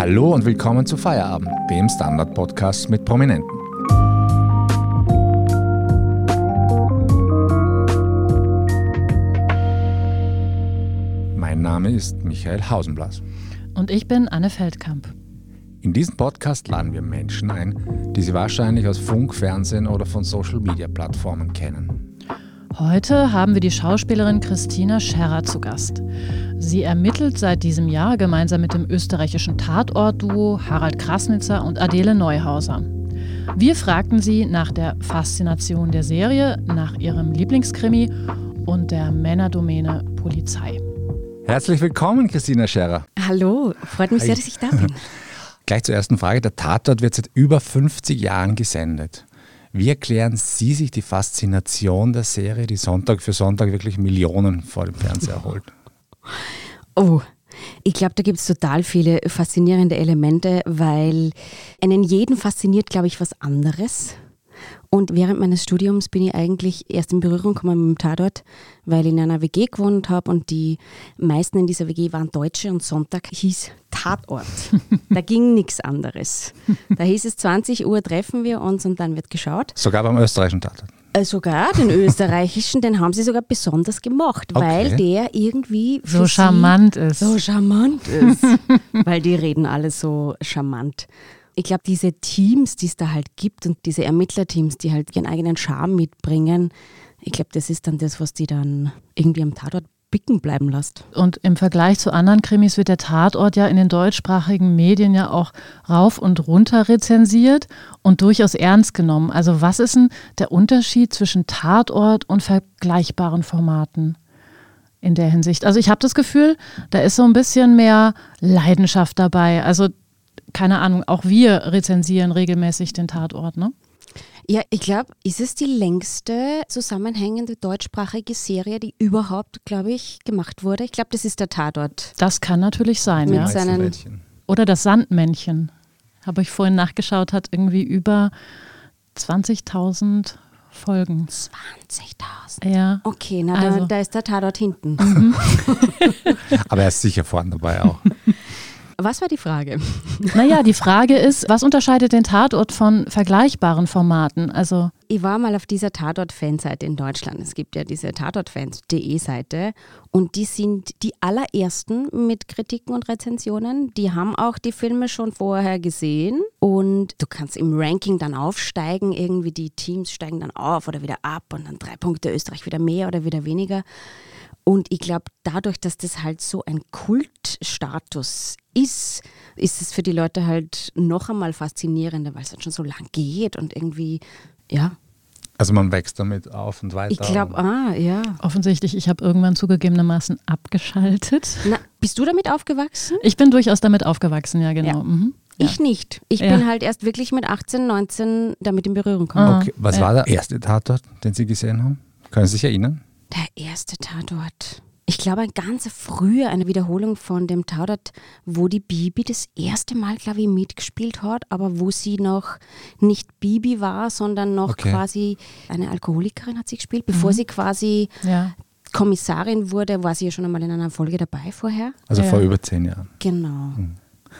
Hallo und willkommen zu Feierabend, dem Standard-Podcast mit Prominenten. Mein Name ist Michael Hausenblas. Und ich bin Anne Feldkamp. In diesem Podcast laden wir Menschen ein, die Sie wahrscheinlich aus Funk, Fernsehen oder von Social-Media-Plattformen kennen. Heute haben wir die Schauspielerin Christina Scherrer zu Gast. Sie ermittelt seit diesem Jahr gemeinsam mit dem österreichischen Tatort-Duo Harald Krasnitzer und Adele Neuhauser. Wir fragten sie nach der Faszination der Serie, nach ihrem Lieblingskrimi und der Männerdomäne Polizei. Herzlich willkommen, Christina Scherrer. Hallo, freut mich Hi. sehr, dass ich da bin. Gleich zur ersten Frage. Der Tatort wird seit über 50 Jahren gesendet. Wie erklären Sie sich die Faszination der Serie, die Sonntag für Sonntag wirklich Millionen vor dem Fernseher holt? Oh, ich glaube, da gibt es total viele faszinierende Elemente, weil einen jeden fasziniert, glaube ich, was anderes. Und während meines Studiums bin ich eigentlich erst in Berührung gekommen mit dem Tatort, weil ich in einer WG gewohnt habe und die meisten in dieser WG waren Deutsche und Sonntag hieß Tatort. da ging nichts anderes. Da hieß es 20 Uhr treffen wir uns und dann wird geschaut. Sogar beim österreichischen Tatort. Äh, Sogar den österreichischen, den haben sie sogar besonders gemacht, Okay. weil der irgendwie So charmant ist. So charmant ist. weil die reden alle so charmant. Ich glaube, diese Teams, die es da halt gibt und diese Ermittlerteams, die halt ihren eigenen Charme mitbringen, ich glaube, das ist dann das, was die dann irgendwie am Tatort bicken bleiben lässt. Und im Vergleich zu anderen Krimis wird der Tatort ja in den deutschsprachigen Medien ja auch rauf und runter rezensiert und durchaus ernst genommen. Also was ist denn der Unterschied zwischen Tatort und vergleichbaren Formaten in der Hinsicht? Also ich habe das Gefühl, da ist so ein bisschen mehr Leidenschaft dabei. Also keine Ahnung, auch wir rezensieren regelmäßig den Tatort, ne? Ja, ich glaube, ist es die längste zusammenhängende deutschsprachige Serie, die überhaupt, glaube ich, gemacht wurde? Ich glaube, das ist der Tatort. Das kann natürlich sein, Mit ja. seinen-. Oder das Sandmännchen. Habe ich vorhin nachgeschaut, hat irgendwie über 20.000 Folgen. 20.000. Ja. Okay, na, Also- da, da ist der Tatort hinten. Aber er ist sicher vorne dabei auch. Was war die Frage? Naja, die Frage ist, was unterscheidet den Tatort von vergleichbaren Formaten? Also, Ich war mal auf dieser Tatort-Fanseite in Deutschland. Es gibt ja diese Tatortfans.de Seite und die sind die allerersten mit Kritiken und Rezensionen. Die haben auch die Filme schon vorher gesehen und du kannst im Ranking dann aufsteigen. Irgendwie die Teams steigen dann auf oder wieder ab und dann drei Punkte Österreich wieder mehr oder wieder weniger. Und ich glaube, dadurch, dass das halt so ein Kultstatus ist, ist es für die Leute halt noch einmal faszinierender, weil es halt schon so lang geht und irgendwie, ja, Also man wächst damit auf und weiter. ich glaube, ah, ja. offensichtlich, ich habe irgendwann zugegebenermaßen abgeschaltet. Na, bist du damit aufgewachsen? Ich bin durchaus damit aufgewachsen, ja, genau. Ja. Mhm. Ja. Ich nicht. Ich Ja. bin halt erst wirklich mit 18, 19 damit in Berührung gekommen. Ah. Okay, was Ja. war der erste Tatort, den Sie gesehen haben? Können Sie sich erinnern? Der erste Tatort. Ich glaube, ein ganz früher, eine Wiederholung von dem Tatort, wo die Bibi das erste Mal, glaube ich, mitgespielt hat, aber wo sie noch nicht Bibi war, sondern noch Okay. quasi eine Alkoholikerin hat sie gespielt. Bevor sie quasi ja. Kommissarin wurde, war sie ja schon einmal in einer Folge dabei vorher. Also Ja. vor über zehn Jahren. Genau.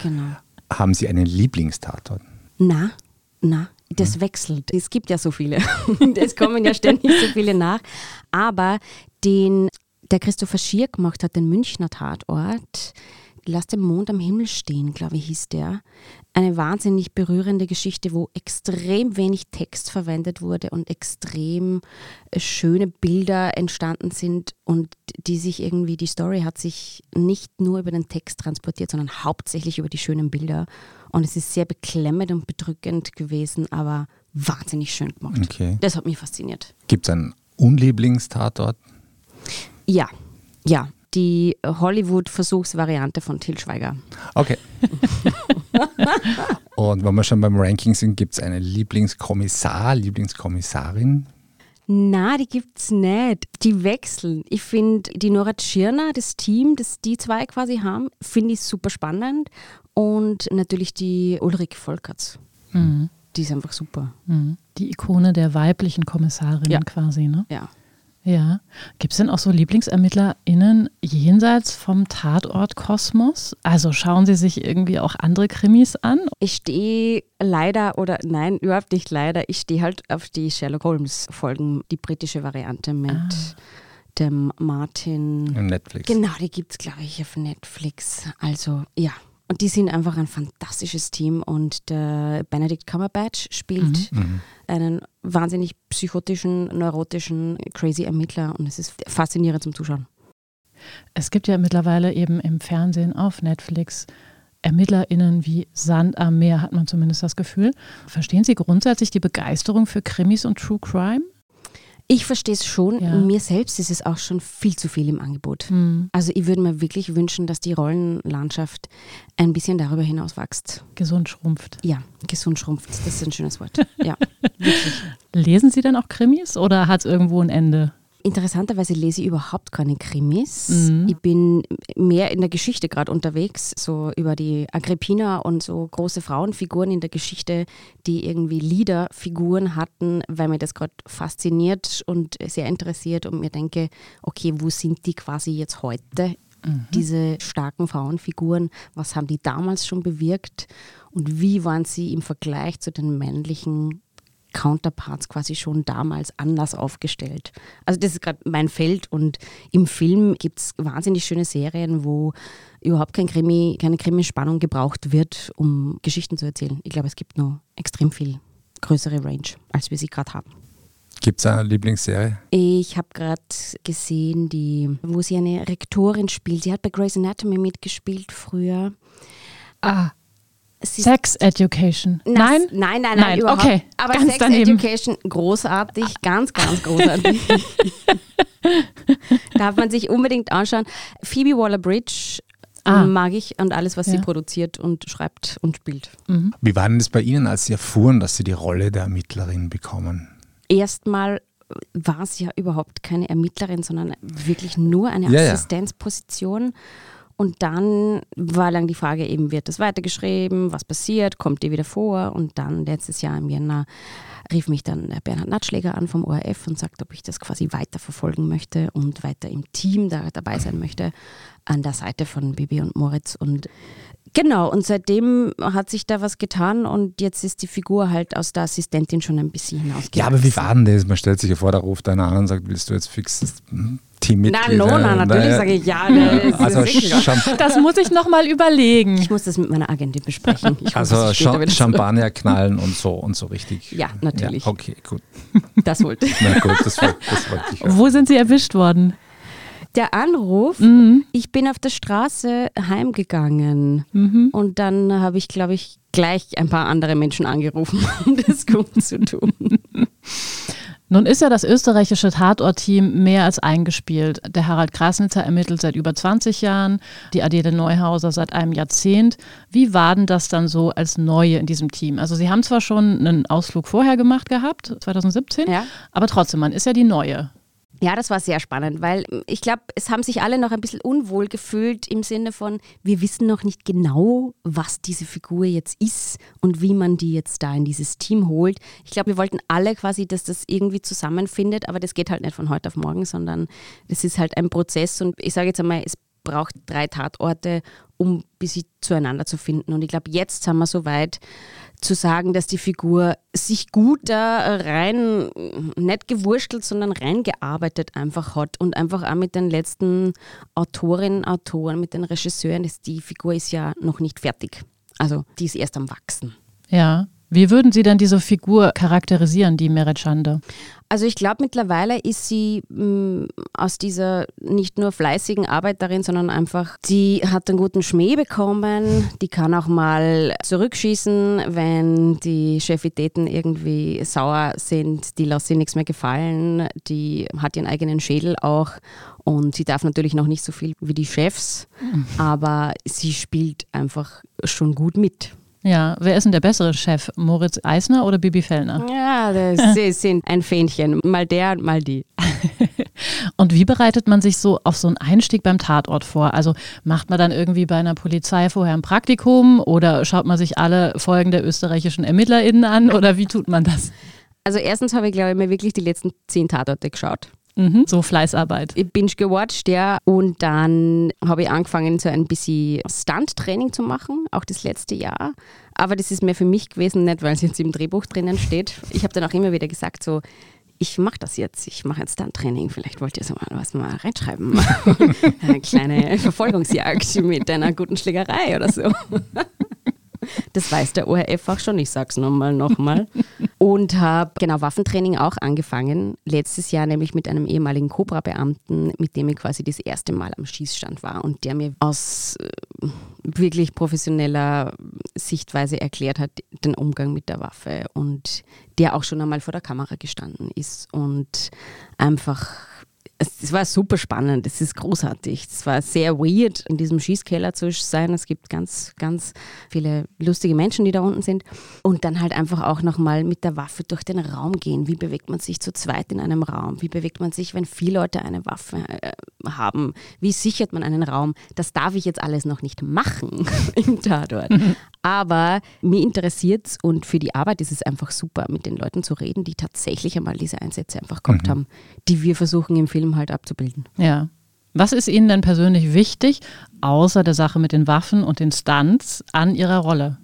Genau. Haben Sie einen Lieblingstatort? Na, na, das wechselt. Es gibt ja so viele. es kommen ja ständig so viele nach. Aber den der Christopher Schier gemacht hat, den Münchner Tatort, Lass den Mond am Himmel stehen, glaube ich, hieß der. Eine wahnsinnig berührende Geschichte, wo extrem wenig Text verwendet wurde und extrem äh, schöne Bilder entstanden sind und die sich irgendwie, die Story hat sich nicht nur über den Text transportiert, sondern hauptsächlich über die schönen Bilder. Und es ist sehr beklemmend und bedrückend gewesen, aber wahnsinnig schön gemacht. Okay. Das hat mich fasziniert. Gibt es einen Unlieblingstatort? Ja, ja. Die Hollywood-Versuchsvariante von Til Schweiger. Okay. Und wenn wir schon beim Ranking sind, gibt es einen Lieblingskommissar, Lieblingskommissarin? Na, die gibt's nicht. Die wechseln. Ich finde die Nora Tschirner, das Team, das die zwei quasi haben, finde ich super spannend. Und natürlich die Ulrike Volkerts. Mhm. Die ist einfach super. Mhm. Die Ikone der weiblichen Kommissarinnen Ja. quasi, ne? Ja. Ja. Gibt es denn auch so LieblingsermittlerInnen jenseits vom Tatort-Kosmos? Also schauen Sie sich irgendwie auch andere Krimis an? Ich stehe leider, oder nein, überhaupt nicht leider, ich stehe halt auf die Sherlock Holmes-Folgen, die britische Variante mit ah. dem Martin. Netflix. Genau, die gibt es, glaube ich, auf Netflix. Also ja, und die sind einfach ein fantastisches Team und der Benedict Cumberbatch spielt mhm. mhm. einen wahnsinnig psychotischen, neurotischen, crazy Ermittler und es ist faszinierend zum Zuschauen. Es gibt ja mittlerweile eben im Fernsehen auf Netflix ErmittlerInnen wie Sand am Meer, hat man zumindest das Gefühl. Verstehen Sie grundsätzlich die Begeisterung für Krimis und True Crime? Ich verstehe es schon. Ja. Mir selbst ist es auch schon viel zu viel im Angebot. Mhm. Also ich würde mir wirklich wünschen, dass die Rollenlandschaft ein bisschen darüber hinaus wächst. Gesund schrumpft. Ja, gesund schrumpft. Das ist ein schönes Wort. Ja, wirklich. Lesen Sie dann auch Krimis oder hat es irgendwo ein Ende? Interessanterweise lese ich überhaupt keine Krimis. Mhm. Ich bin mehr in der Geschichte gerade unterwegs, so über die Agrippina und so große Frauenfiguren in der Geschichte, die irgendwie Liederfiguren hatten, weil mir das gerade fasziniert und sehr interessiert und mir denke, okay, wo sind die quasi jetzt heute? Mhm. Diese starken Frauenfiguren, was haben die damals schon bewirkt und wie waren sie im Vergleich zu den männlichen Counterparts quasi schon damals anders aufgestellt. Also das ist gerade mein Feld und im Film gibt es wahnsinnig schöne Serien, wo überhaupt kein Krimi, keine Krimi-Spannung gebraucht wird, um Geschichten zu erzählen. Ich glaube, es gibt noch extrem viel größere Range, als wir sie gerade haben. Gibt es eine Lieblingsserie? Ich habe gerade gesehen, die, wo sie eine Rektorin spielt. Sie hat bei Grey's Anatomy mitgespielt früher. Ah, Sex Education. Na, nein? Nein, nein, nein, überhaupt. Okay, Aber ganz Sex daneben. Education, großartig, ganz, ganz großartig. Darf man sich unbedingt anschauen. Phoebe Waller-Bridge ah. mag ich und alles, was ja. sie produziert und schreibt und spielt. Mhm. Wie war denn das bei Ihnen, als Sie erfuhren, dass Sie die Rolle der Ermittlerin bekommen? Erstmal war es ja überhaupt keine Ermittlerin, sondern wirklich nur eine ja, Assistenzposition. Ja. Und dann war lang die Frage eben, wird das weitergeschrieben, was passiert, kommt die wieder vor? Und dann letztes Jahr im Jänner rief mich dann der Bernhard Natschläger an vom ORF und sagt, ob ich das quasi weiterverfolgen möchte und weiter im Team da dabei sein möchte, an der Seite von Bibi und Moritz. Und Genau, und seitdem hat sich da was getan und jetzt ist die Figur halt aus der Assistentin schon ein bisschen hinausgegangen. Ja, aber wie war denn das? Man stellt sich ja vor, da ruft einer an und sagt, willst du jetzt fix Teammitglied? Na, no, na, natürlich sage ich ja. Ne, also das muss ich nochmal überlegen. Ich muss das mit meiner Agentin besprechen. Ich also Sch Champagner knallen und so und so richtig. Ja, natürlich. Ja, okay, gut. Das wollte ich. Na gut, das wollte, das wollte ich. Auch. Wo sind Sie erwischt worden? der Anruf, mhm. ich bin auf der Straße heimgegangen mhm. und dann habe ich, glaube ich, gleich ein paar andere Menschen angerufen, um das gut zu tun. Nun ist ja das österreichische Tatortteam mehr als eingespielt. Der Harald Krasnitzer ermittelt seit über 20 Jahren, die Adele Neuhauser seit einem Jahrzehnt. Wie war denn das dann so als Neue in diesem Team? Also Sie haben zwar schon einen Ausflug vorher gemacht gehabt, 2017, ja. aber trotzdem, man ist ja die Neue. Ja, das war sehr spannend, weil ich glaube, es haben sich alle noch ein bisschen unwohl gefühlt im Sinne von, wir wissen noch nicht genau, was diese Figur jetzt ist und wie man die jetzt da in dieses Team holt. Ich glaube, wir wollten alle quasi, dass das irgendwie zusammenfindet, aber das geht halt nicht von heute auf morgen, sondern das ist halt ein Prozess und ich sage jetzt einmal, es braucht drei Tatorte, um bis sie zueinander zu finden. Und ich glaube, jetzt sind wir so weit, zu sagen, dass die Figur sich gut da rein, nicht gewurstelt, sondern reingearbeitet einfach hat und einfach auch mit den letzten Autorinnen, Autoren, mit den Regisseuren, die Figur ist ja noch nicht fertig. Also die ist erst am Wachsen. Ja. Wie würden Sie denn diese Figur charakterisieren, die Meret Schande? Also ich glaube, mittlerweile ist sie mh, mm, aus dieser nicht nur fleißigen Arbeiterin, sondern einfach, die hat einen guten Schmäh bekommen, die kann auch mal zurückschießen, wenn die Chefitäten irgendwie sauer sind, die lässt sie nichts mehr gefallen, die hat ihren eigenen Schädel auch und sie darf natürlich noch nicht so viel wie die Chefs, mhm. aber sie spielt einfach schon gut mit. Ja, wer ist denn der bessere Chef? Moritz Eisner oder Bibi Fellner? Ja, das, sie sind ein Fähnchen. Mal der und mal die. und wie bereitet man sich so auf so einen Einstieg beim Tatort vor? Also macht man dann irgendwie bei einer Polizei vorher ein Praktikum oder schaut man sich alle Folgen der österreichischen ErmittlerInnen an oder wie tut man das? Also erstens habe ich, glaube ich, mir wirklich die letzten zehn Tatorte geschaut. Mhm, so Fleißarbeit. Ich binge gewatcht, ja. Und dann habe ich angefangen, so ein bisschen Stunt-Training zu machen, auch das letzte Jahr. Aber das ist mehr für mich gewesen, nicht weil es jetzt im Drehbuch drinnen steht. Ich habe dann auch immer wieder gesagt, so, ich mache das jetzt, ich mache jetzt Stunt-Training, vielleicht wollt ihr so mal was mal reinschreiben. Eine kleine Verfolgungsjagd mit einer guten Schlägerei oder so. Das weiß der ORF auch schon, ich sag's nochmal, nochmal. Und habe genau Waffentraining auch angefangen. Letztes Jahr nämlich mit einem ehemaligen Cobra-Beamten, mit dem ich quasi das erste Mal am Schießstand war und der mir aus äh, wirklich professioneller Sichtweise erklärt hat, den Umgang mit der Waffe und der auch schon einmal vor der Kamera gestanden ist und einfach es, war super spannend, es ist großartig. Es war sehr weird, in diesem Schießkeller zu sein. Es gibt ganz, ganz viele lustige Menschen, die da unten sind. Und dann halt einfach auch nochmal mit der Waffe durch den Raum gehen. Wie bewegt man sich zu zweit in einem Raum? Wie bewegt man sich, wenn vier Leute eine Waffe äh, haben? Wie sichert man einen Raum? Das darf ich jetzt alles noch nicht machen im Tatort. Aber mir interessiert es und für die Arbeit ist es einfach super, mit den Leuten zu reden, die tatsächlich einmal diese Einsätze einfach gehabt mhm. haben, die wir versuchen im Film halt abzubilden. Ja. Was ist Ihnen denn persönlich wichtig, außer der Sache mit den Waffen und den Stunts, an Ihrer Rolle?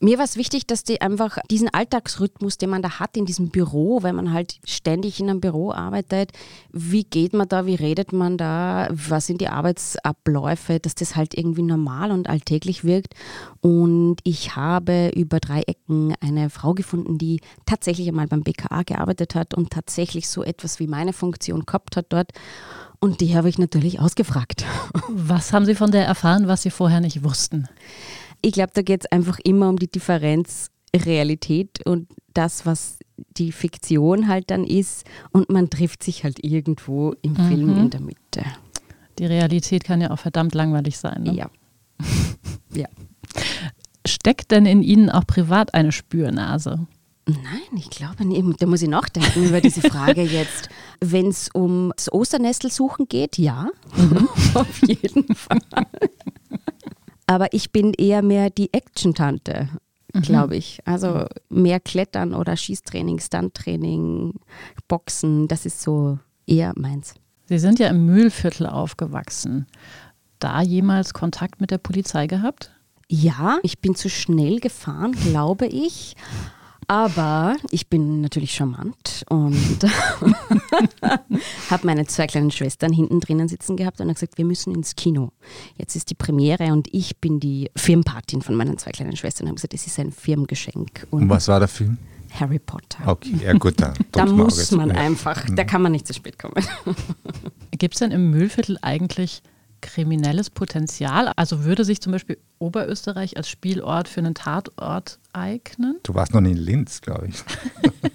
Mir war es wichtig, dass die einfach diesen Alltagsrhythmus, den man da hat in diesem Büro, wenn man halt ständig in einem Büro arbeitet, wie geht man da, wie redet man da, was sind die Arbeitsabläufe, dass das halt irgendwie normal und alltäglich wirkt. Und ich habe über drei Ecken eine Frau gefunden, die tatsächlich einmal beim BKA gearbeitet hat und tatsächlich so etwas wie meine Funktion gehabt hat dort. Und die habe ich natürlich ausgefragt. Was haben Sie von der erfahren, was Sie vorher nicht wussten? Ich glaube, da geht es einfach immer um die Differenz Realität und das, was die Fiktion halt dann ist. Und man trifft sich halt irgendwo im mhm. Film in der Mitte. Die Realität kann ja auch verdammt langweilig sein. Ne? Ja. ja. Steckt denn in Ihnen auch privat eine Spürnase? Nein, ich glaube nicht. Da muss ich nachdenken über diese Frage jetzt. Wenn es ums Osternestelsuchen geht, ja, mhm. auf jeden Fall. Aber ich bin eher mehr die Action-Tante, mhm. glaube ich. Also mehr Klettern oder Schießtraining, Stunttraining, Boxen, das ist so eher meins. Sie sind ja im Mühlviertel aufgewachsen. Da jemals Kontakt mit der Polizei gehabt? Ja, ich bin zu schnell gefahren, glaube ich. Aber ich bin natürlich charmant und habe meine zwei kleinen Schwestern hinten drinnen sitzen gehabt und habe gesagt, wir müssen ins Kino. Jetzt ist die Premiere und ich bin die Firmenpatin von meinen zwei kleinen Schwestern und habe gesagt, das ist ein Firmengeschenk. Und, und was war der Film? Harry Potter. Okay, ja gut, dann. da muss man einfach, da kann man nicht zu spät kommen. Gibt es denn im Müllviertel eigentlich kriminelles Potenzial? Also würde sich zum Beispiel Oberösterreich als Spielort für einen Tatort eignen? Du warst noch nie in Linz, glaube ich.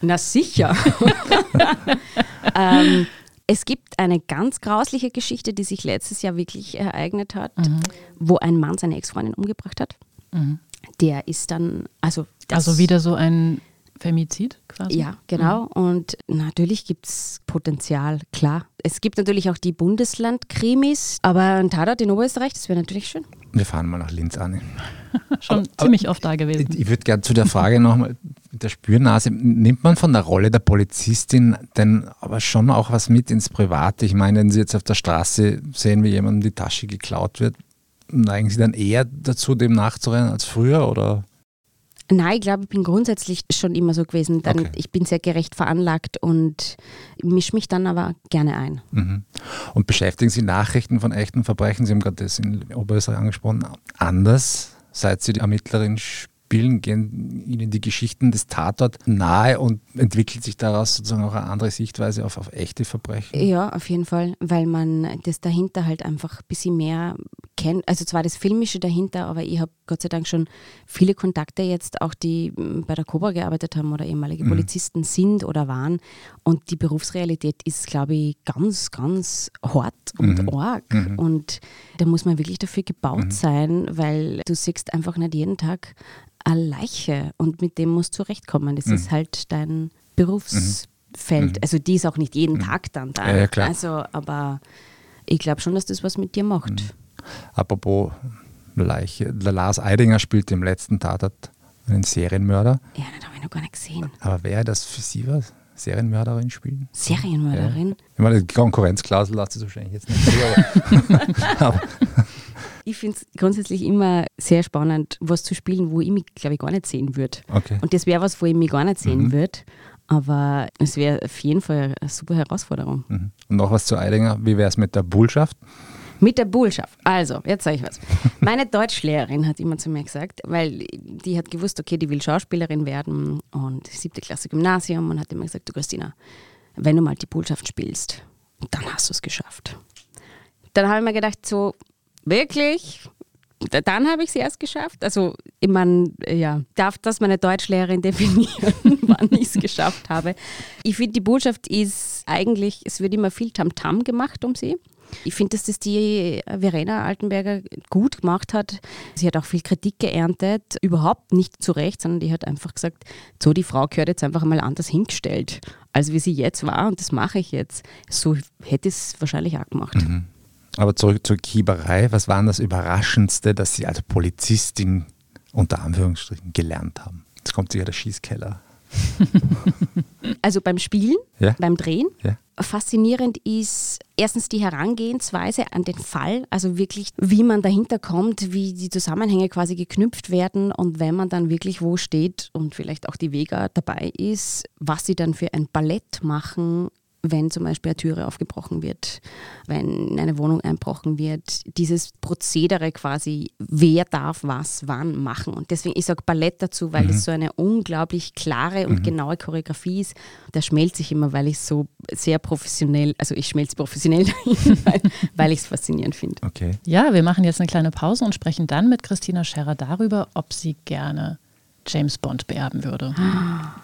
Na sicher. ähm, es gibt eine ganz grausliche Geschichte, die sich letztes Jahr wirklich ereignet hat, mhm. wo ein Mann seine Ex-Freundin umgebracht hat. Mhm. Der ist dann, also. also wieder so ein Femizid quasi? Ja, genau. Mhm. Und natürlich gibt es Potenzial, klar. Es gibt natürlich auch die Bundesland-Krimis, aber ein Tatort in Oberösterreich, das wäre natürlich schön. Wir fahren mal nach Linz an. Schon aber, ziemlich aber oft da gewesen. Ich würde gerne zu der Frage nochmal, der Spürnase, nimmt man von der Rolle der Polizistin denn aber schon auch was mit ins Private? Ich meine, wenn Sie jetzt auf der Straße sehen, wie jemandem die Tasche geklaut wird, neigen Sie dann eher dazu, dem nachzurennen als früher oder? Nein, ich glaube, ich bin grundsätzlich schon immer so gewesen. Dann, okay. Ich bin sehr gerecht veranlagt und mische mich dann aber gerne ein. Mhm. Und beschäftigen Sie Nachrichten von echten Verbrechen, Sie haben gerade das in Oberösterreich angesprochen, anders, seit Sie die Ermittlerin spielen, gehen Ihnen die Geschichten des Tatort nahe und entwickelt sich daraus sozusagen auch eine andere Sichtweise auf, auf echte Verbrechen? Ja, auf jeden Fall, weil man das dahinter halt einfach ein bisschen mehr kennt. Also zwar das Filmische dahinter, aber ich habe Gott sei Dank schon viele Kontakte jetzt, auch die hm, bei der Cobra gearbeitet haben oder ehemalige mhm. Polizisten sind oder waren. Und die Berufsrealität ist, glaube ich, ganz, ganz hart und mhm. arg. Mhm. Und da muss man wirklich dafür gebaut mhm. sein, weil du siehst einfach nicht jeden Tag eine Leiche und mit dem musst du zurechtkommen. Das mhm. ist halt dein Berufsfeld. Mhm. Also die ist auch nicht jeden. Tag dann da. Ja, ja, klar. Also, aber ich glaube schon, dass das was mit dir macht. Apropos Leiche, der Lars Eidinger spielt im letzten Tatort einen Serienmörder. Ja, das habe ich noch gar nicht gesehen. Aber wäre das für Sie was? Serienmörderin spielen? Serienmörderin? Ja. Ich meine, die Konkurrenzklausel lässt es wahrscheinlich jetzt nicht aber, Ich finde es grundsätzlich immer sehr spannend, was zu spielen, wo ich mich, glaube ich, gar nicht sehen würde. Okay. Und das wäre was, wo ich mich gar nicht sehen mhm. würde. Aber es wäre auf jeden Fall eine super Herausforderung. Mhm. Und noch was zu Eidinger. Wie wäre es mit der Bullschaft? Mit der Bullschaft. Also, jetzt sage ich was. Meine Deutschlehrerin hat immer zu mir gesagt, weil die hat gewusst, okay, die will Schauspielerin werden und siebte Klasse Gymnasium und hat immer gesagt, du Christina, wenn du mal die Bullschaft spielst, dann hast du es geschafft. Dann habe ich mir gedacht, so, wirklich? Dann habe ich es erst geschafft. Also, ich meine, ja, darf das meine Deutschlehrerin definieren, wann ich es geschafft habe. Ich finde, die Botschaft ist eigentlich, es wird immer viel Tamtam -Tam gemacht um sie. Ich finde, dass das die Verena Altenberger gut gemacht hat. Sie hat auch viel Kritik geerntet, überhaupt nicht zu Recht, sondern die hat einfach gesagt, so, die Frau gehört jetzt einfach mal anders hingestellt, als wie sie jetzt war und das mache ich jetzt. So hätte es wahrscheinlich auch gemacht. Mhm. Aber zurück zur Kieberei. Was war das Überraschendste, dass Sie als Polizistin unter Anführungsstrichen gelernt haben? Jetzt kommt sicher der Schießkeller. Also beim Spielen, ja. beim Drehen. Ja. Faszinierend ist erstens die Herangehensweise an den Fall, also wirklich, wie man dahinter kommt, wie die Zusammenhänge quasi geknüpft werden und wenn man dann wirklich wo steht und vielleicht auch die Vega dabei ist, was sie dann für ein Ballett machen, wenn zum Beispiel eine Türe aufgebrochen wird, wenn in eine Wohnung einbrochen wird, dieses Prozedere quasi, wer darf was wann machen. Und deswegen, ich sage Ballett dazu, weil es mhm. so eine unglaublich klare und mhm. genaue Choreografie ist. Da schmelze ich immer, weil ich so sehr professionell, also ich schmelze professionell dahin, weil, weil ich es faszinierend finde. Okay. Ja, wir machen jetzt eine kleine Pause und sprechen dann mit Christina Scherer darüber, ob sie gerne James Bond beerben würde.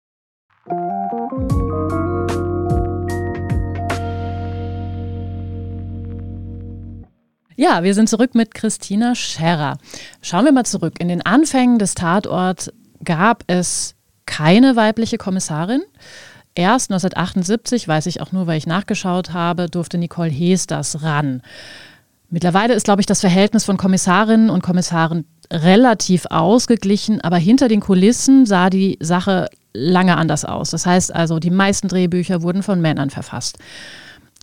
Ja, wir sind zurück mit Christina Scherrer. Schauen wir mal zurück. In den Anfängen des Tatorts gab es keine weibliche Kommissarin. Erst 1978, weiß ich auch nur, weil ich nachgeschaut habe, durfte Nicole Hees das ran. Mittlerweile ist, glaube ich, das Verhältnis von Kommissarinnen und Kommissaren relativ ausgeglichen, aber hinter den Kulissen sah die Sache lange anders aus. Das heißt also, die meisten Drehbücher wurden von Männern verfasst.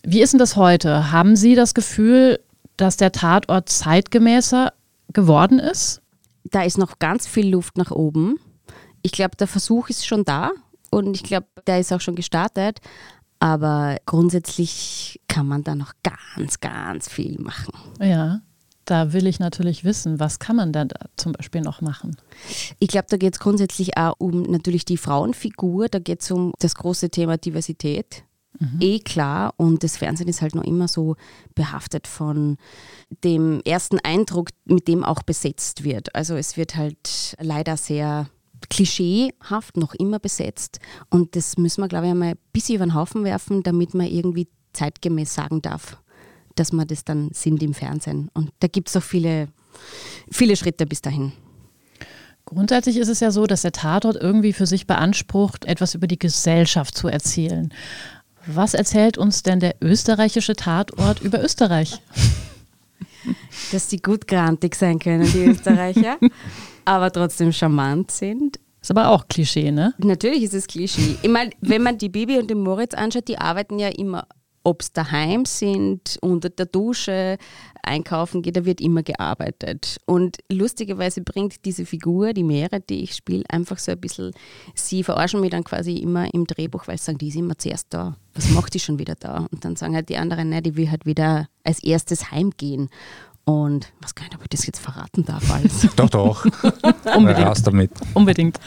Wie ist denn das heute? Haben Sie das Gefühl, dass der Tatort zeitgemäßer geworden ist? Da ist noch ganz viel Luft nach oben. Ich glaube, der Versuch ist schon da und ich glaube, der ist auch schon gestartet. Aber grundsätzlich kann man da noch ganz, ganz viel machen. Ja, da will ich natürlich wissen, was kann man da zum Beispiel noch machen? Ich glaube, da geht es grundsätzlich auch um natürlich die Frauenfigur, da geht es um das große Thema Diversität. Mhm. Eh klar, und das Fernsehen ist halt noch immer so behaftet von dem ersten Eindruck, mit dem auch besetzt wird. Also es wird halt leider sehr klischeehaft noch immer besetzt und das müssen wir, glaube ich, einmal ein bisschen über den Haufen werfen, damit man irgendwie zeitgemäß sagen darf, dass wir das dann sind im Fernsehen. Und da gibt es auch viele, viele Schritte bis dahin. Grundsätzlich ist es ja so, dass der Tatort irgendwie für sich beansprucht, etwas über die Gesellschaft zu erzählen. Was erzählt uns denn der österreichische Tatort über Österreich? Dass die gut grantig sein können, die Österreicher, aber trotzdem charmant sind. Ist aber auch Klischee, ne? Natürlich ist es Klischee. Ich meine, wenn man die Bibi und den Moritz anschaut, die arbeiten ja immer ob es daheim sind, unter der Dusche, einkaufen geht, da wird immer gearbeitet. Und lustigerweise bringt diese Figur, die Meere, die ich spiele, einfach so ein bisschen, sie verarschen mich dann quasi immer im Drehbuch, weil sie sagen, die ist immer zuerst da. Was macht die schon wieder da? Und dann sagen halt die anderen, nein, die will halt wieder als erstes heimgehen. Und was kann ich, ob ich das jetzt verraten darf alles? doch, doch. Unbedingt. Raus damit. Unbedingt.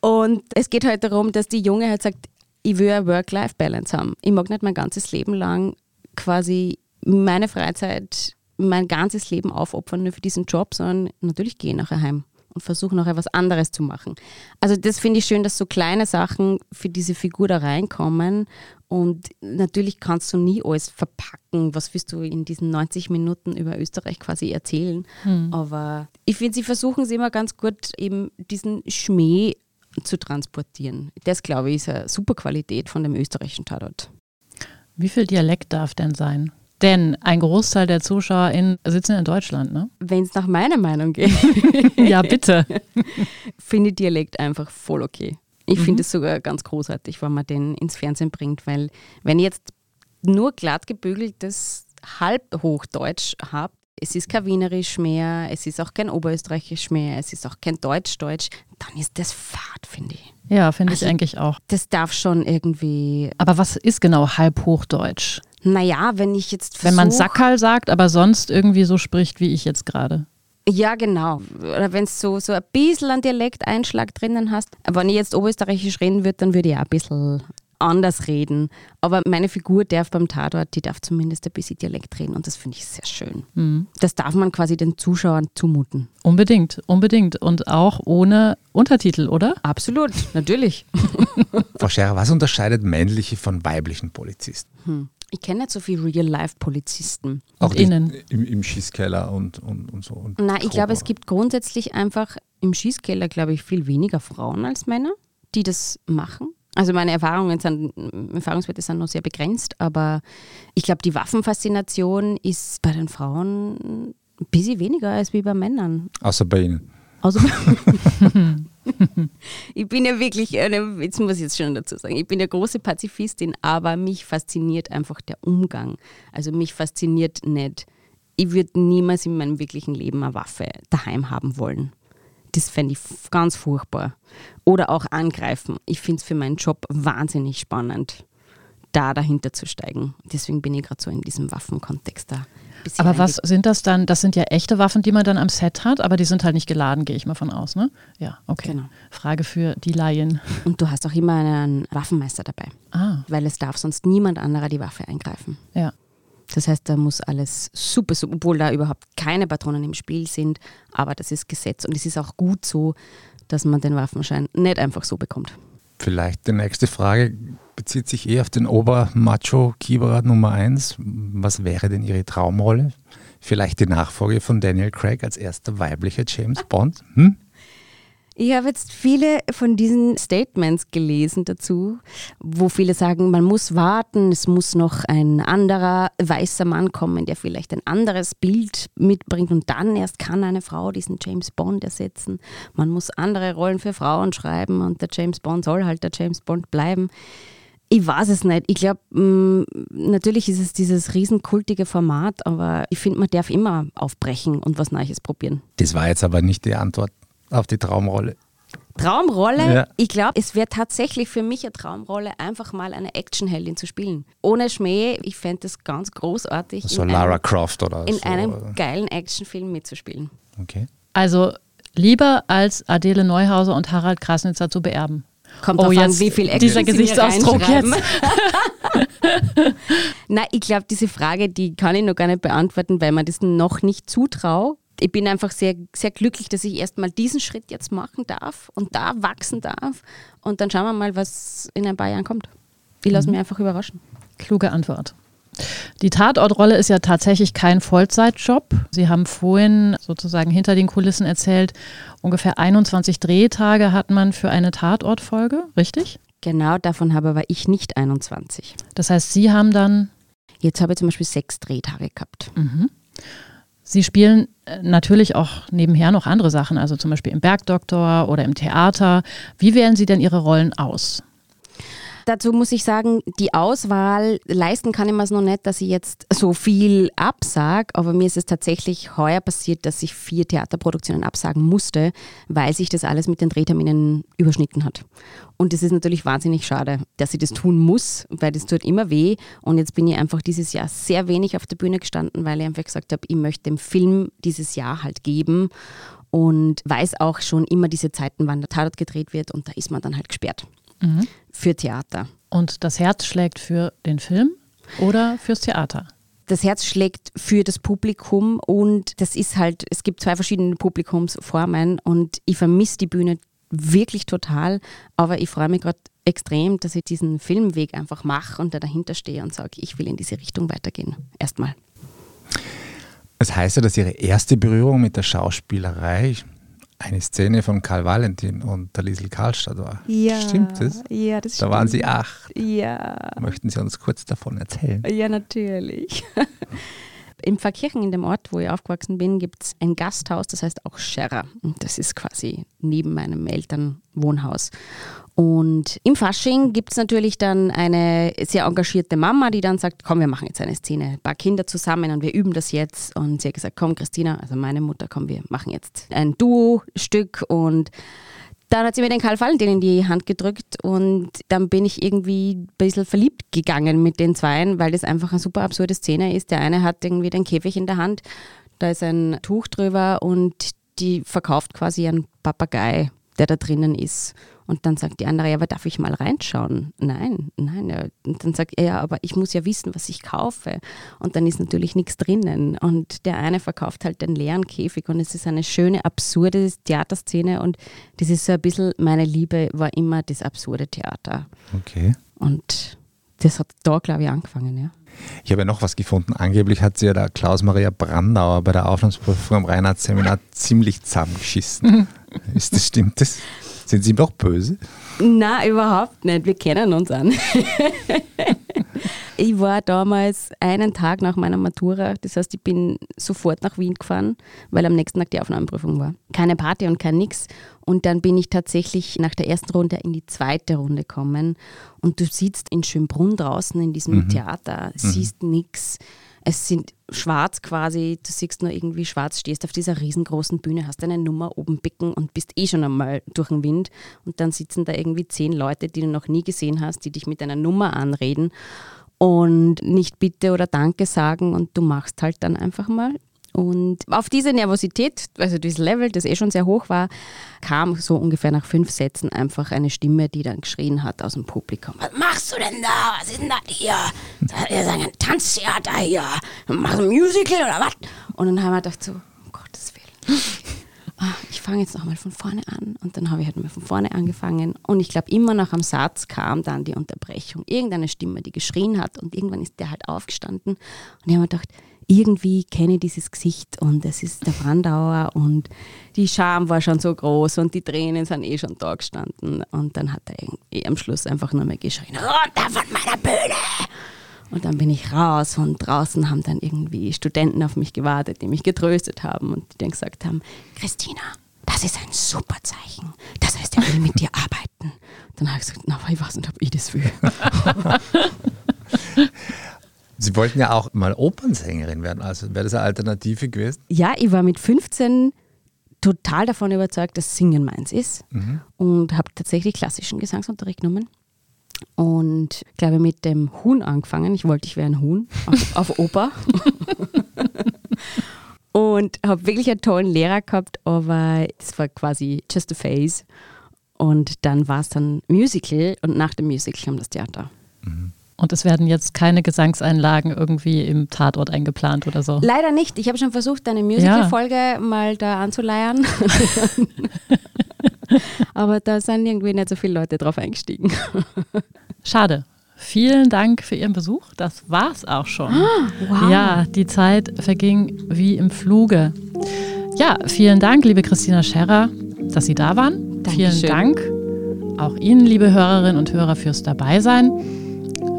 Und es geht halt darum, dass die Junge halt sagt, ich will eine Work-Life-Balance haben. Ich mag nicht mein ganzes Leben lang quasi meine Freizeit, mein ganzes Leben aufopfern nur für diesen Job, sondern natürlich gehe ich nachher heim und versuche nachher was anderes zu machen. Also das finde ich schön, dass so kleine Sachen für diese Figur da reinkommen und natürlich kannst du nie alles verpacken, was willst du in diesen 90 Minuten über Österreich quasi erzählen. Mhm. Aber ich finde, sie versuchen es immer ganz gut, eben diesen Schmäh zu transportieren. Das, glaube ich, ist eine super Qualität von dem österreichischen Tatort. Wie viel Dialekt darf denn sein? Denn ein Großteil der ZuschauerInnen sitzen in Deutschland, ne? Wenn es nach meiner Meinung geht. ja, bitte. finde ich Dialekt einfach voll okay. Ich mhm. finde es sogar ganz großartig, wenn man den ins Fernsehen bringt, weil wenn ihr jetzt nur glatt gebügeltes Halbhochdeutsch habt, es ist kein Wienerisch mehr, es ist auch kein Oberösterreichisch mehr, es ist auch kein Deutsch-Deutsch, dann ist das Fahrt, finde ich. Ja, finde also, ich eigentlich auch. Das darf schon irgendwie. Aber was ist genau Halbhochdeutsch? Naja, wenn ich jetzt versuch, Wenn man Sackerl sagt, aber sonst irgendwie so spricht, wie ich jetzt gerade. Ja, genau. Oder wenn es so, so ein bisschen einen Dialekteinschlag drinnen hast. Wenn ich jetzt Oberösterreichisch reden würde, dann würde ich auch ein bisschen anders reden. Aber meine Figur darf beim Tatort, die darf zumindest ein bisschen Dialekt reden und das finde ich sehr schön. Mhm. Das darf man quasi den Zuschauern zumuten. Unbedingt, unbedingt. Und auch ohne Untertitel, oder? Absolut, natürlich. Frau Scherer, was unterscheidet männliche von weiblichen Polizisten? Hm. Ich kenne nicht so viele Real-Life-Polizisten. Auch innen. Im, Im, Schießkeller und, und, und so. Und Nein, ich glaube, es gibt grundsätzlich einfach im Schießkeller, glaube ich, viel weniger Frauen als Männer, die das machen. Also meine Erfahrungen sind, Erfahrungswerte sind noch sehr begrenzt, aber ich glaube, die Waffenfaszination ist bei den Frauen ein bisschen weniger als wie bei Männern. Außer bei Ihnen. Außer ich bin ja wirklich, eine, jetzt muss ich jetzt schon dazu sagen, ich bin eine große Pazifistin, aber mich fasziniert einfach der Umgang. Also mich fasziniert nicht. Ich würde niemals in meinem wirklichen Leben eine Waffe daheim haben wollen. Das fände ich ganz furchtbar. Oder auch angreifen. Ich finde es für meinen Job wahnsinnig spannend, da dahinter zu steigen. Deswegen bin ich gerade so in diesem Waffenkontext da. Aber was sind das dann? Das sind ja echte Waffen, die man dann am Set hat, aber die sind halt nicht geladen, gehe ich mal von aus, ne? Ja, okay. Genau. Frage für die Laien. Und du hast auch immer einen Waffenmeister dabei. Ah. Weil es darf sonst niemand anderer die Waffe eingreifen. Ja. Das heißt, da muss alles super, super, obwohl da überhaupt keine Patronen im Spiel sind, aber das ist Gesetz und es ist auch gut so, dass man den Waffenschein nicht einfach so bekommt. Vielleicht die nächste Frage bezieht sich eher auf den Ober-Macho-Kieberer Nummer 1. Was wäre denn Ihre Traumrolle? Vielleicht die Nachfolge von Daniel Craig als erster weiblicher James Bond? Hm? Ich habe jetzt viele von diesen Statements gelesen dazu, wo viele sagen, man muss warten, es muss noch ein anderer weißer Mann kommen, der vielleicht ein anderes Bild mitbringt und dann erst kann eine Frau diesen James Bond ersetzen. Man muss andere Rollen für Frauen schreiben und der James Bond soll halt der James Bond bleiben. Ich weiß es nicht. Ich glaube, mm, natürlich ist es dieses riesenkultige Format, aber ich finde, man darf immer aufbrechen und was Neues probieren. Das war jetzt aber nicht die Antwort auf die Traumrolle. Traumrolle? Ja. Ich glaube, es wäre tatsächlich für mich eine Traumrolle, einfach mal eine Actionheldin zu spielen. Ohne Schmäh, ich fände das ganz großartig. So Lara einem, Croft oder In so. einem geilen Actionfilm mitzuspielen. Okay. Also lieber als Adele Neuhauser und Harald Krasnitzer zu beerben. Kommt oh, jetzt, an, wie viel Action Dieser Gesichtsausdruck jetzt. Nein, ich glaube, diese Frage, die kann ich noch gar nicht beantworten, weil man das noch nicht zutraut ich bin einfach sehr, sehr glücklich, dass ich erstmal diesen Schritt jetzt machen darf und da wachsen darf. Und dann schauen wir mal, was in ein paar Jahren kommt. Ich lasse mhm. mich einfach überraschen. Kluge Antwort. Die Tatortrolle ist ja tatsächlich kein Vollzeitjob. Sie haben vorhin sozusagen hinter den Kulissen erzählt, ungefähr 21 Drehtage hat man für eine Tatortfolge, richtig? Genau, davon habe aber ich nicht 21. Das heißt, Sie haben dann. Jetzt habe ich zum Beispiel sechs Drehtage gehabt. Mhm. Sie spielen äh, natürlich auch nebenher noch andere Sachen, also zum Beispiel im Bergdoktor oder im Theater. Wie wählen Sie denn Ihre Rollen aus? Dazu muss ich sagen, die Auswahl leisten kann ich mir es noch nicht, dass ich jetzt so viel absage, aber mir ist es tatsächlich heuer passiert, dass ich vier Theaterproduktionen absagen musste, weil sich das alles mit den Drehterminen überschnitten hat. Und es ist natürlich wahnsinnig schade, dass ich das tun muss, weil das tut immer weh. Und jetzt bin ich einfach dieses Jahr sehr wenig auf der Bühne gestanden, weil ich einfach gesagt habe, ich möchte dem Film dieses Jahr halt geben und weiß auch schon immer diese Zeiten, wann der Tatort gedreht wird und da ist man dann halt gesperrt mhm. für Theater. Und das Herz schlägt für den Film oder fürs Theater? das Herz schlägt für das Publikum und das ist halt, es gibt zwei verschiedene Publikumsformen und ich vermisse die Bühne wirklich total, aber ich freue mich gerade extrem, dass ich diesen Filmweg einfach mache und da dahinter stehe und sage, ich will in diese Richtung weitergehen. Erstmal. Es heißt ja, dass Ihre erste Berührung mit der Schauspielerei eine Szene von Karl Valentin und der Liesel Karlstadt war. Ja, Stimmt das? Ja, das Da waren Sie acht. Ja. Möchten Sie uns kurz davon erzählen? Ja, natürlich. Im Pfarrkirchen, in dem Ort, wo ich aufgewachsen bin, gibt es ein Gasthaus, das heißt auch Scherrer. Und das ist quasi neben meinem Elternwohnhaus. Und im Fasching gibt es natürlich dann eine sehr engagierte Mama, die dann sagt, komm, wir machen jetzt eine Szene, ein paar Kinder zusammen und wir üben das jetzt. Und sie hat gesagt, komm Christina, also meine Mutter, komm, wir machen jetzt ein Duo-Stück und dann hat sie mir den Karl Valentin in die Hand gedrückt und dann bin ich irgendwie ein bisschen verliebt gegangen mit den Zweien, weil das einfach eine super absurde Szene ist. Der eine hat irgendwie den Käfig in der Hand, da ist ein Tuch drüber und die verkauft quasi einen Papagei, der da drinnen ist. Und dann sagt die andere, ja, aber darf ich mal reinschauen? Nein, nein. Ja. Und dann sagt er, ja, aber ich muss ja wissen, was ich kaufe. Und dann ist natürlich nichts drinnen. Und der eine verkauft halt den leeren Käfig. Und es ist eine schöne, absurde Theaterszene. Und das ist so ein bisschen, meine Liebe war immer das absurde Theater. Okay. Und das hat da, glaube ich, angefangen, ja. Ich habe ja noch was gefunden. Angeblich hat sie ja der Klaus-Maria Brandauer bei der Aufnahmeprüfung am Reinhardt-Seminar ziemlich zusammengeschissen. ist das, stimmt das? Sind Sie doch böse? Nein, überhaupt nicht. Wir kennen uns an. ich war damals einen Tag nach meiner Matura, das heißt, ich bin sofort nach Wien gefahren, weil am nächsten Tag die Aufnahmeprüfung war. Keine Party und kein Nix. Und dann bin ich tatsächlich nach der ersten Runde in die zweite Runde gekommen. Und du sitzt in Schönbrunn draußen in diesem mhm. Theater, siehst mhm. nichts es sind schwarz quasi, du siehst nur irgendwie schwarz, stehst auf dieser riesengroßen Bühne, hast eine Nummer oben bicken und bist eh schon einmal durch den Wind. Und dann sitzen da irgendwie zehn Leute, die du noch nie gesehen hast, die dich mit einer Nummer anreden und nicht bitte oder danke sagen. Und du machst halt dann einfach mal und auf diese Nervosität, also dieses Level, das eh schon sehr hoch war, kam so ungefähr nach fünf Sätzen einfach eine Stimme, die dann geschrien hat aus dem Publikum. Was machst du denn da? Was ist denn das hier? Das ist ein Tanztheater hier. Machst du ein Musical oder was? Und dann haben wir gedacht so, um Gottes Willen. Ah, ich fange jetzt nochmal von vorne an. Und dann habe ich halt mal von vorne angefangen. Und ich glaube, immer noch am Satz kam dann die Unterbrechung. Irgendeine Stimme, die geschrien hat. Und irgendwann ist der halt aufgestanden. Und ich habe mir gedacht, irgendwie kenne ich dieses Gesicht und es ist der Brandauer und die Scham war schon so groß und die Tränen sind eh schon da gestanden und dann hat er irgendwie am Schluss einfach nur mehr geschrien, runter von meiner Bühne! Und dann bin ich raus und draußen haben dann irgendwie Studenten auf mich gewartet, die mich getröstet haben und die dann gesagt haben, Christina, das ist ein super Zeichen. Das heißt, er will mit dir arbeiten. Dann habe ich gesagt, na, ich weiß nicht, ob ich das will. Sie wollten ja auch mal Opernsängerin werden, also wäre das eine Alternative gewesen? Ja, ich war mit 15 total davon überzeugt, dass Singen meins ist mhm. und habe tatsächlich klassischen Gesangsunterricht genommen. Und glaube mit dem Huhn angefangen. Ich wollte, ich wäre ein Huhn auf, auf Oper. und habe wirklich einen tollen Lehrer gehabt, aber es war quasi just a phase. Und dann war es dann Musical und nach dem Musical kam das Theater. Mhm. Und es werden jetzt keine Gesangseinlagen irgendwie im Tatort eingeplant oder so? Leider nicht. Ich habe schon versucht, eine Musical-Folge ja. mal da anzuleiern. Aber da sind irgendwie nicht so viele Leute drauf eingestiegen. Schade. Vielen Dank für Ihren Besuch. Das war's auch schon. Ah, wow. Ja, die Zeit verging wie im Fluge. Ja, vielen Dank, liebe Christina Scherrer, dass Sie da waren. Dankeschön. Vielen Dank auch Ihnen, liebe Hörerinnen und Hörer, fürs Dabeisein.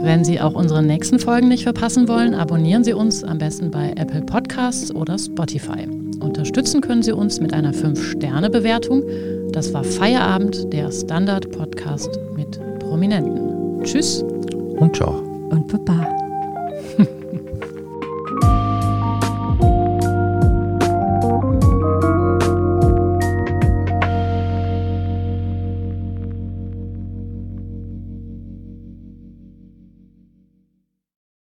Wenn Sie auch unsere nächsten Folgen nicht verpassen wollen, abonnieren Sie uns am besten bei Apple Podcasts oder Spotify. Unterstützen können Sie uns mit einer 5-Sterne-Bewertung. Das war Feierabend, der Standard-Podcast mit Prominenten. Tschüss und ciao. Und Baba.